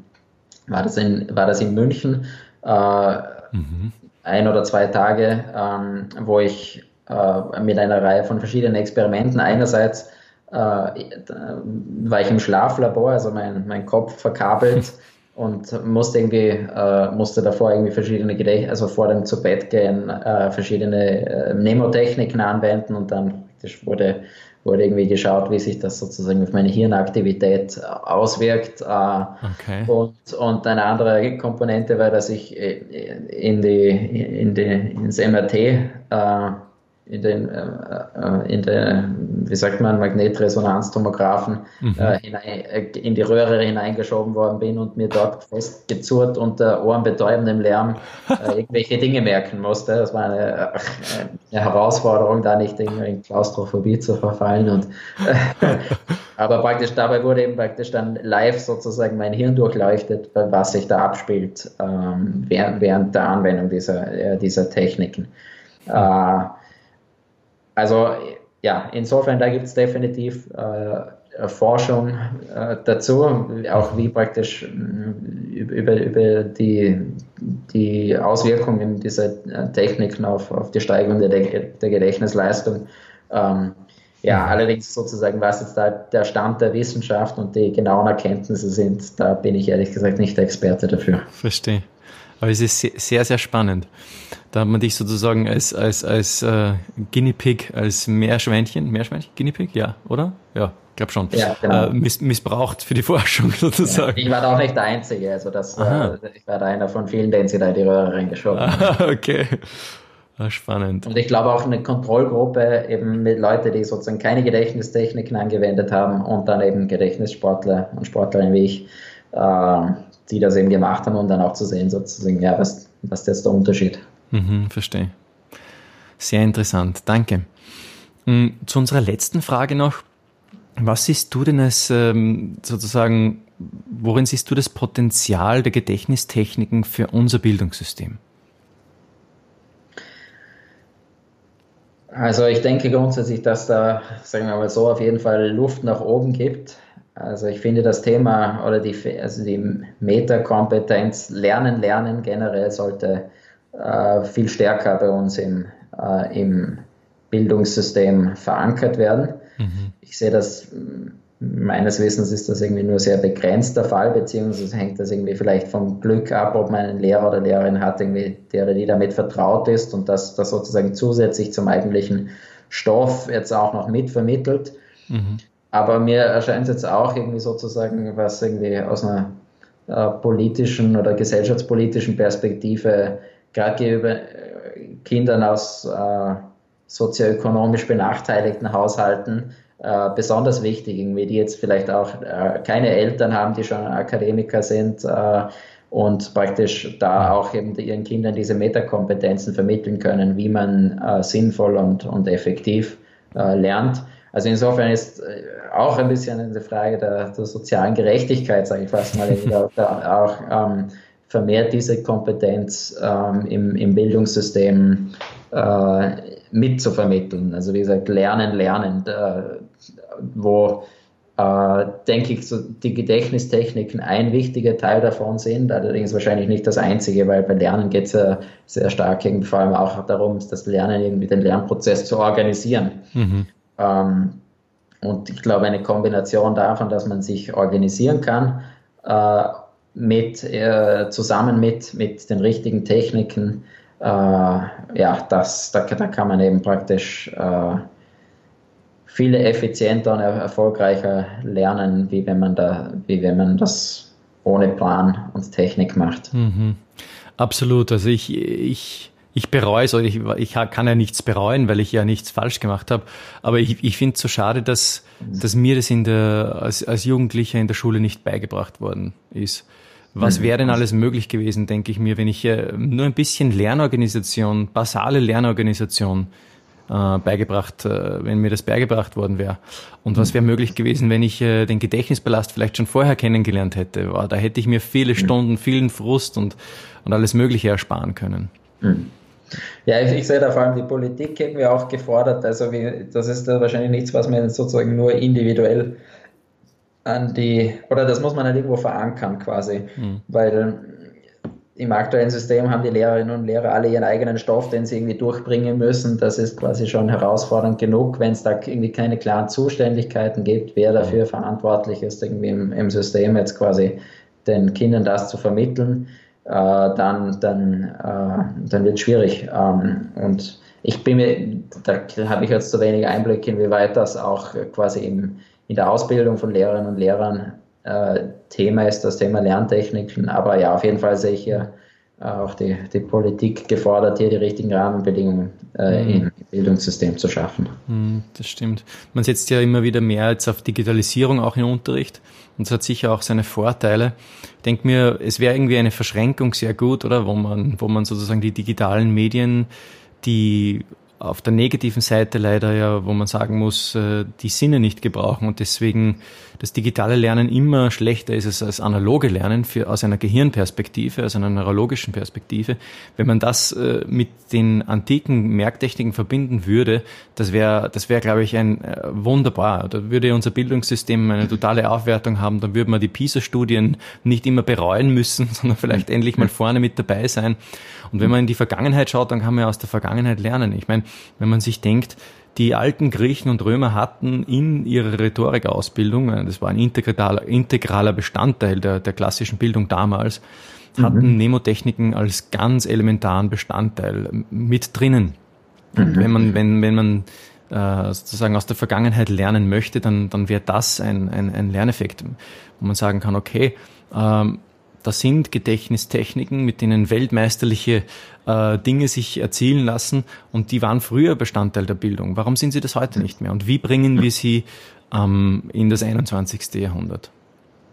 war, das in, war das in München, äh, mhm. ein oder zwei Tage, ähm, wo ich äh, mit einer Reihe von verschiedenen Experimenten einerseits äh, war ich im Schlaflabor, also mein, mein Kopf verkabelt und musste irgendwie, äh, musste davor irgendwie verschiedene Gedächt also vor dem zu Bett gehen, äh, verschiedene äh, Mnemotechniken anwenden und dann wurde, wurde irgendwie geschaut, wie sich das sozusagen auf meine Hirnaktivität auswirkt. Äh, okay. und, und eine andere Komponente war, dass ich äh, in die, in die, ins MRT in den, äh, äh, in der, wie sagt man, Magnetresonanztomographen mhm. äh, hinein, äh, in die Röhre hineingeschoben worden bin und mir dort festgezurrt unter ohrenbetäubendem Lärm äh, irgendwelche Dinge merken musste. Das war eine, äh, eine Herausforderung, da nicht irgendwie in Klaustrophobie zu verfallen. Und, aber praktisch dabei wurde eben praktisch dann live sozusagen mein Hirn durchleuchtet, was sich da abspielt ähm, während, während der Anwendung dieser, dieser Techniken. Mhm. Also ja, insofern, da gibt es definitiv äh, Forschung äh, dazu, auch wie praktisch äh, über, über die, die Auswirkungen dieser äh, Techniken auf, auf die Steigerung der, der Gedächtnisleistung. Ähm, Ja, mhm. allerdings sozusagen, was jetzt da der Stand der Wissenschaft und die genauen Erkenntnisse sind, da bin ich ehrlich gesagt nicht der Experte dafür. Verstehe. Aber es ist sehr, sehr spannend. Da hat man dich sozusagen als, als, als äh, Guinea Pig, als Meerschweinchen, Meerschweinchen, Guinea Pig, ja, oder? Ja, glaube schon. Ja, genau. Äh, miss, missbraucht für die Forschung sozusagen. Ja, ich war da auch nicht der Einzige, also das, äh, ich war da einer von vielen, den sie da in die Röhre reingeschoben haben. okay. Ah, spannend. Und ich glaube auch eine Kontrollgruppe eben mit Leuten, die sozusagen keine Gedächtnistechniken angewendet haben und dann eben Gedächtnissportler und Sportlerinnen wie ich, äh, die das eben gemacht haben und dann auch zu sehen, sozusagen, ja, was, was ist jetzt der Unterschied? Mhm, verstehe. Sehr interessant, danke. Hm, zu unserer letzten Frage noch. Was siehst du denn als ähm, sozusagen, worin siehst du das Potenzial der Gedächtnistechniken für unser Bildungssystem? Also ich denke grundsätzlich, dass da, sagen wir mal so, auf jeden Fall Luft nach oben gibt. Also ich finde das Thema oder die, also die Metakompetenz, Lernen, Lernen generell sollte äh, viel stärker bei uns im, äh, im Bildungssystem verankert werden. Mhm. Ich sehe das, meines Wissens ist das irgendwie nur sehr begrenzt der Fall, beziehungsweise hängt das irgendwie vielleicht vom Glück ab, ob man einen Lehrer oder Lehrerin hat, irgendwie, der oder die damit vertraut ist und das, das sozusagen zusätzlich zum eigentlichen Stoff jetzt auch noch mitvermittelt. Mhm. Aber mir erscheint es jetzt auch irgendwie sozusagen, was irgendwie aus einer äh, politischen oder gesellschaftspolitischen Perspektive gerade gegenüber äh, Kindern aus äh, sozioökonomisch benachteiligten Haushalten äh, besonders wichtig, irgendwie, die jetzt vielleicht auch äh, keine Eltern haben, die schon Akademiker sind äh, und praktisch da auch eben ihren Kindern diese Metakompetenzen vermitteln können, wie man sinnvoll und, und effektiv lernt. Also insofern ist auch ein bisschen eine Frage der, der sozialen Gerechtigkeit, sage ich fast mal, auch ähm, vermehrt diese Kompetenz ähm, im, im Bildungssystem äh, mitzuvermitteln. Also wie gesagt, lernen, lernen, äh, wo äh, denke ich, so die Gedächtnistechniken ein wichtiger Teil davon sind, allerdings wahrscheinlich nicht das einzige, weil bei Lernen geht es ja sehr stark irgendwie vor allem auch darum, das Lernen irgendwie den Lernprozess zu organisieren. Mhm. Ähm, und ich glaube, eine Kombination davon, dass man sich organisieren kann, äh, mit, äh, zusammen mit, mit den richtigen Techniken, äh, ja, das, da, da kann man eben praktisch äh, viele effizienter und erfolgreicher lernen, wie wenn man da, wie wenn man das ohne Plan und Technik macht. Mhm. Absolut. Also ich, ich ich bereue es, ich, ich kann ja nichts bereuen, weil ich ja nichts falsch gemacht habe. Aber ich, ich finde es so schade, dass, dass mir das in der, als, als Jugendlicher in der Schule nicht beigebracht worden ist. Was wäre denn alles möglich gewesen, denke ich mir, wenn ich äh, nur ein bisschen Lernorganisation, basale Lernorganisation äh, beigebracht, äh, wenn mir das beigebracht worden wäre. Und was wäre möglich gewesen, wenn ich äh, den Gedächtnisballast vielleicht schon vorher kennengelernt hätte? Wow, da hätte ich mir viele Stunden, vielen Frust und, und alles Mögliche ersparen können. Mhm. Ja, ich, ich, sehe da vor allem die Politik irgendwie auch gefordert. Also wie, das ist da wahrscheinlich nichts, was man sozusagen nur individuell an die, oder das muss man halt irgendwo verankern quasi, mhm. weil im aktuellen System haben die Lehrerinnen und Lehrer alle ihren eigenen Stoff, den sie irgendwie durchbringen müssen. Das ist quasi schon herausfordernd genug, wenn es da irgendwie keine klaren Zuständigkeiten gibt, wer dafür verantwortlich ist, irgendwie im, im System jetzt quasi den Kindern das zu vermitteln äh, dann, dann, äh, dann wird es schwierig. Ähm, und ich bin mir, da habe ich jetzt zu wenig Einblick, inwieweit das auch quasi im, in der Ausbildung von Lehrerinnen und Lehrern äh, Thema ist, das Thema Lerntechniken. Aber ja, auf jeden Fall sehe ich hier auch die, die Politik gefordert, hier die richtigen Rahmenbedingungen äh, mhm. im Bildungssystem zu schaffen. Mhm, das stimmt. Man setzt ja immer wieder mehr jetzt auf Digitalisierung auch im Unterricht. Und es hat sicher auch seine Vorteile. Ich denke mir, es wäre irgendwie eine Verschränkung sehr gut, oder? Wo man, wo man sozusagen die digitalen Medien, die auf der negativen Seite leider ja, wo man sagen muss, äh, die Sinne nicht gebrauchen und deswegen das digitale Lernen immer schlechter ist als analoge Lernen für, aus einer Gehirnperspektive, aus einer neurologischen Perspektive. Wenn man das äh, mit den antiken Merktechniken verbinden würde, das wäre, das wäre, glaube ich, ein äh, wunderbar. Da würde unser Bildungssystem eine totale Aufwertung haben. Dann würde man die PISA-Studien nicht immer bereuen müssen, sondern vielleicht endlich mal vorne mit dabei sein. Und wenn man in die Vergangenheit schaut, dann kann man ja aus der Vergangenheit lernen. Ich meine, wenn man sich denkt, die alten Griechen und Römer hatten in ihrer Rhetorikausbildung, äh, das war ein integraler, integraler Bestandteil der, der klassischen Bildung damals, hatten mhm. Nemotechniken als ganz elementaren Bestandteil mit drinnen. Mhm. wenn man, wenn, wenn man äh, sozusagen aus der Vergangenheit lernen möchte, dann, dann wäre das ein, ein, ein Lerneffekt, wo man sagen kann, okay, ähm, das sind Gedächtnistechniken, mit denen weltmeisterliche äh, Dinge sich erzielen lassen und die waren früher Bestandteil der Bildung. Warum sind sie das heute nicht mehr? Und wie bringen wir sie ähm, in das 21. Jahrhundert?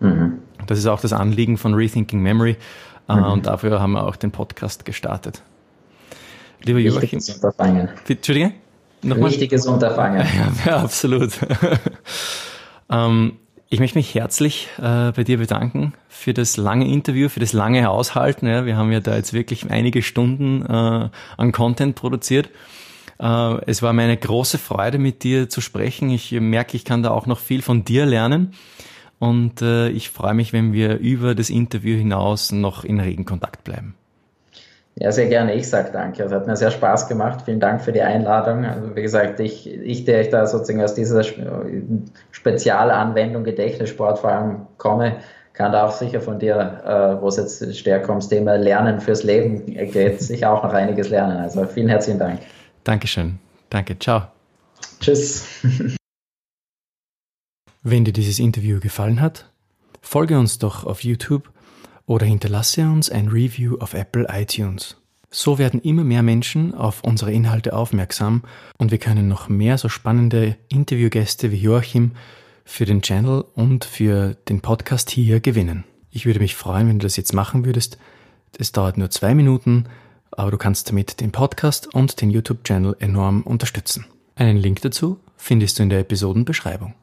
Mhm. Das ist auch das Anliegen von Rethinking Memory äh, mhm. und dafür haben wir auch den Podcast gestartet. Lieber Joachim. Unterfangen. Entschuldige? Nochmal? Wichtiges Unterfangen. Ja, ja absolut. ähm, ich möchte mich herzlich äh, bei dir bedanken für das lange Interview, für das lange Aushalten. Ja, wir haben ja da jetzt wirklich einige Stunden äh, an Content produziert. Äh, es war mir eine große Freude, mit dir zu sprechen. Ich merke, ich kann da auch noch viel von dir lernen. Und äh, ich freue mich, wenn wir über das Interview hinaus noch in regen Kontakt bleiben. Ja, sehr gerne. Ich sage danke. Es hat mir sehr Spaß gemacht. Vielen Dank für die Einladung. Also wie gesagt, ich, ich der ich da sozusagen aus dieser Spezialanwendung Gedächtnissport vor allem komme, kann da auch sicher von dir, äh, wo es jetzt stärker ums Thema Lernen fürs Leben geht, sicher auch noch einiges lernen. Also vielen herzlichen Dank. Dankeschön. Danke. Ciao. Tschüss. Wenn dir dieses Interview gefallen hat, folge uns doch auf YouTube oder hinterlasse uns ein Review auf Apple iTunes. So werden immer mehr Menschen auf unsere Inhalte aufmerksam und wir können noch mehr so spannende Interviewgäste wie Joachim für den Channel und für den Podcast hier gewinnen. Ich würde mich freuen, wenn du das jetzt machen würdest. Es dauert nur zwei Minuten, aber du kannst damit den Podcast und den YouTube-Channel enorm unterstützen. Einen Link dazu findest du in der Episodenbeschreibung.